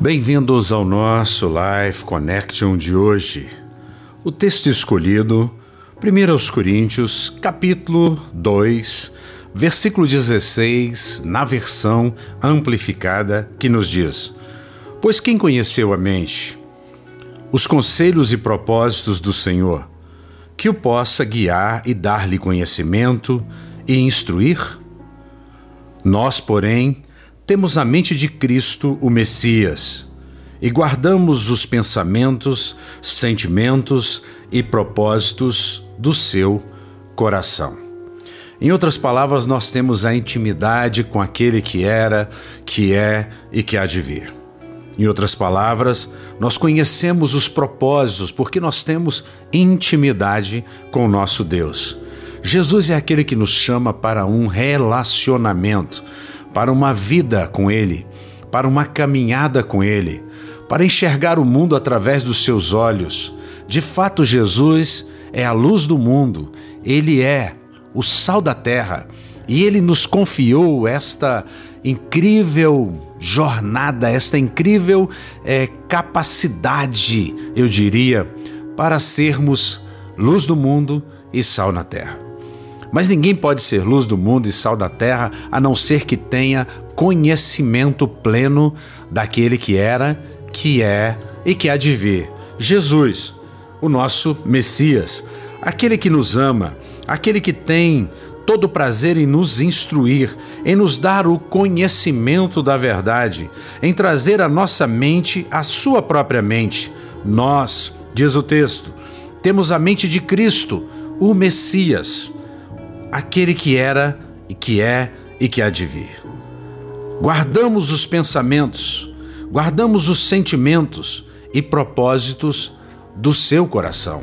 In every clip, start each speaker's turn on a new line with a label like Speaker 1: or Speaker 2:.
Speaker 1: Bem-vindos ao nosso Life Connection de hoje. O texto escolhido, 1 Coríntios, capítulo 2, versículo 16, na versão amplificada, que nos diz: Pois quem conheceu a mente, os conselhos e propósitos do Senhor, que o possa guiar e dar-lhe conhecimento e instruir? Nós, porém, temos a mente de Cristo, o Messias, e guardamos os pensamentos, sentimentos e propósitos do seu coração. Em outras palavras, nós temos a intimidade com aquele que era, que é e que há de vir. Em outras palavras, nós conhecemos os propósitos porque nós temos intimidade com o nosso Deus. Jesus é aquele que nos chama para um relacionamento para uma vida com Ele, para uma caminhada com Ele, para enxergar o mundo através dos seus olhos. De fato, Jesus é a luz do mundo, Ele é o sal da terra e Ele nos confiou esta incrível jornada, esta incrível é, capacidade, eu diria, para sermos luz do mundo e sal na terra. Mas ninguém pode ser luz do mundo e sal da terra a não ser que tenha conhecimento pleno daquele que era, que é e que há de vir. Jesus, o nosso Messias, aquele que nos ama, aquele que tem todo o prazer em nos instruir, em nos dar o conhecimento da verdade, em trazer a nossa mente a sua própria mente. Nós, diz o texto, temos a mente de Cristo, o Messias aquele que era e que é e que há de vir. Guardamos os pensamentos, guardamos os sentimentos e propósitos do seu coração,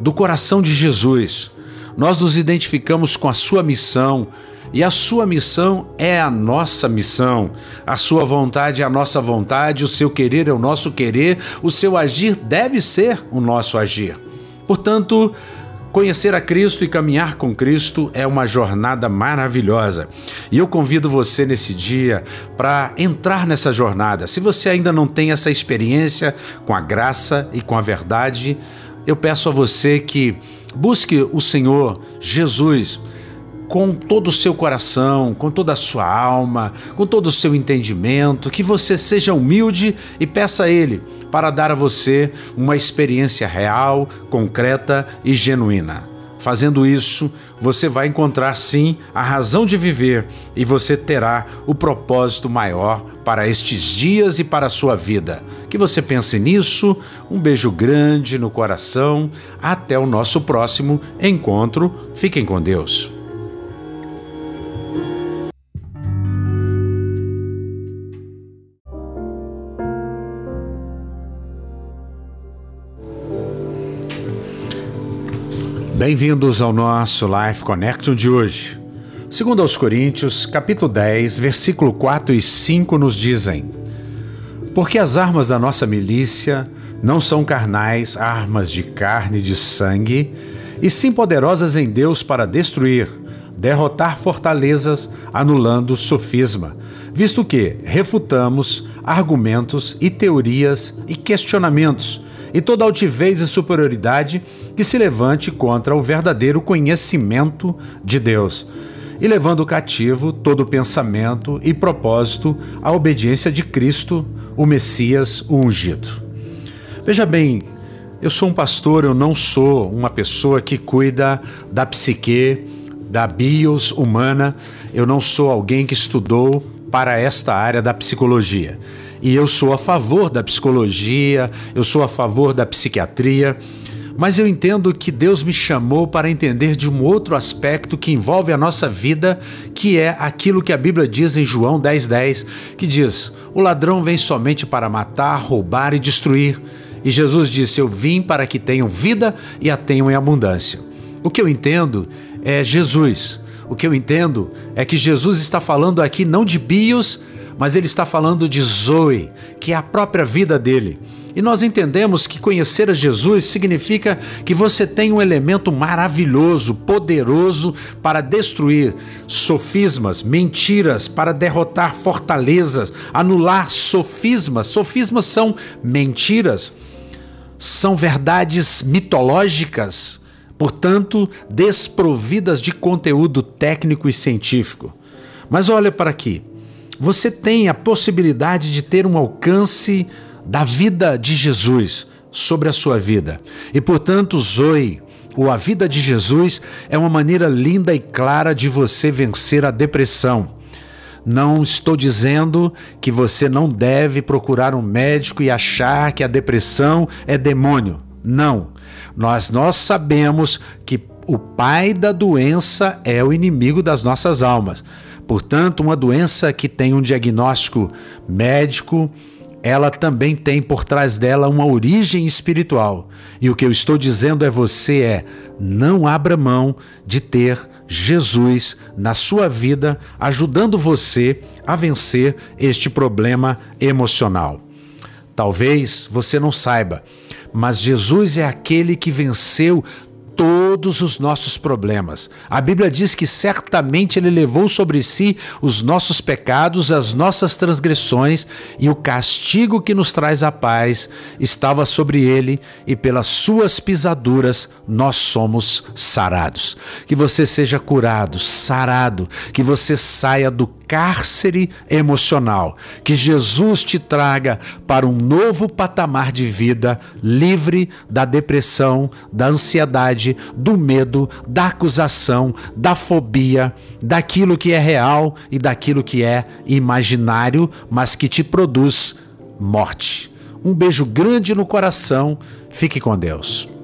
Speaker 1: do coração de Jesus. Nós nos identificamos com a sua missão e a sua missão é a nossa missão. A sua vontade é a nossa vontade, o seu querer é o nosso querer, o seu agir deve ser o nosso agir. Portanto, Conhecer a Cristo e caminhar com Cristo é uma jornada maravilhosa. E eu convido você nesse dia para entrar nessa jornada. Se você ainda não tem essa experiência com a graça e com a verdade, eu peço a você que busque o Senhor Jesus com todo o seu coração, com toda a sua alma, com todo o seu entendimento, que você seja humilde e peça a Ele para dar a você uma experiência real, concreta e genuína. Fazendo isso, você vai encontrar sim a razão de viver e você terá o propósito maior para estes dias e para a sua vida. Que você pense nisso. Um beijo grande no coração. Até o nosso próximo encontro. Fiquem com Deus. Bem-vindos ao nosso Life Connection de hoje. Segundo aos Coríntios, capítulo 10, versículo 4 e 5 nos dizem: Porque as armas da nossa milícia não são carnais, armas de carne e de sangue, e sim poderosas em Deus para destruir, derrotar fortalezas, anulando sofisma, visto que refutamos argumentos e teorias e questionamentos e toda altivez e superioridade que se levante contra o verdadeiro conhecimento de Deus, e levando cativo todo pensamento e propósito à obediência de Cristo, o Messias, o ungido. Veja bem, eu sou um pastor, eu não sou uma pessoa que cuida da psique, da bios humana, eu não sou alguém que estudou para esta área da psicologia. E eu sou a favor da psicologia, eu sou a favor da psiquiatria, mas eu entendo que Deus me chamou para entender de um outro aspecto que envolve a nossa vida, que é aquilo que a Bíblia diz em João 10,10, 10, que diz: O ladrão vem somente para matar, roubar e destruir. E Jesus disse: Eu vim para que tenham vida e a tenham em abundância. O que eu entendo é Jesus. O que eu entendo é que Jesus está falando aqui não de bios, mas ele está falando de Zoe, que é a própria vida dele. E nós entendemos que conhecer a Jesus significa que você tem um elemento maravilhoso, poderoso para destruir sofismas, mentiras, para derrotar fortalezas, anular sofismas. Sofismas são mentiras, são verdades mitológicas, portanto, desprovidas de conteúdo técnico e científico. Mas olha para aqui. Você tem a possibilidade de ter um alcance da vida de Jesus sobre a sua vida. E portanto, Zoe, ou a vida de Jesus, é uma maneira linda e clara de você vencer a depressão. Não estou dizendo que você não deve procurar um médico e achar que a depressão é demônio. Não. Nós nós sabemos que o pai da doença é o inimigo das nossas almas. Portanto, uma doença que tem um diagnóstico médico, ela também tem por trás dela uma origem espiritual. E o que eu estou dizendo é você é não abra mão de ter Jesus na sua vida, ajudando você a vencer este problema emocional. Talvez você não saiba, mas Jesus é aquele que venceu todos os nossos problemas. A Bíblia diz que certamente Ele levou sobre si os nossos pecados, as nossas transgressões, e o castigo que nos traz a paz estava sobre Ele, e pelas Suas pisaduras nós somos sarados. Que você seja curado, sarado, que você saia do cárcere emocional. Que Jesus te traga para um novo patamar de vida, livre da depressão, da do medo, da acusação, da fobia, daquilo que é real e daquilo que é imaginário, mas que te produz morte. Um beijo grande no coração. Fique com Deus.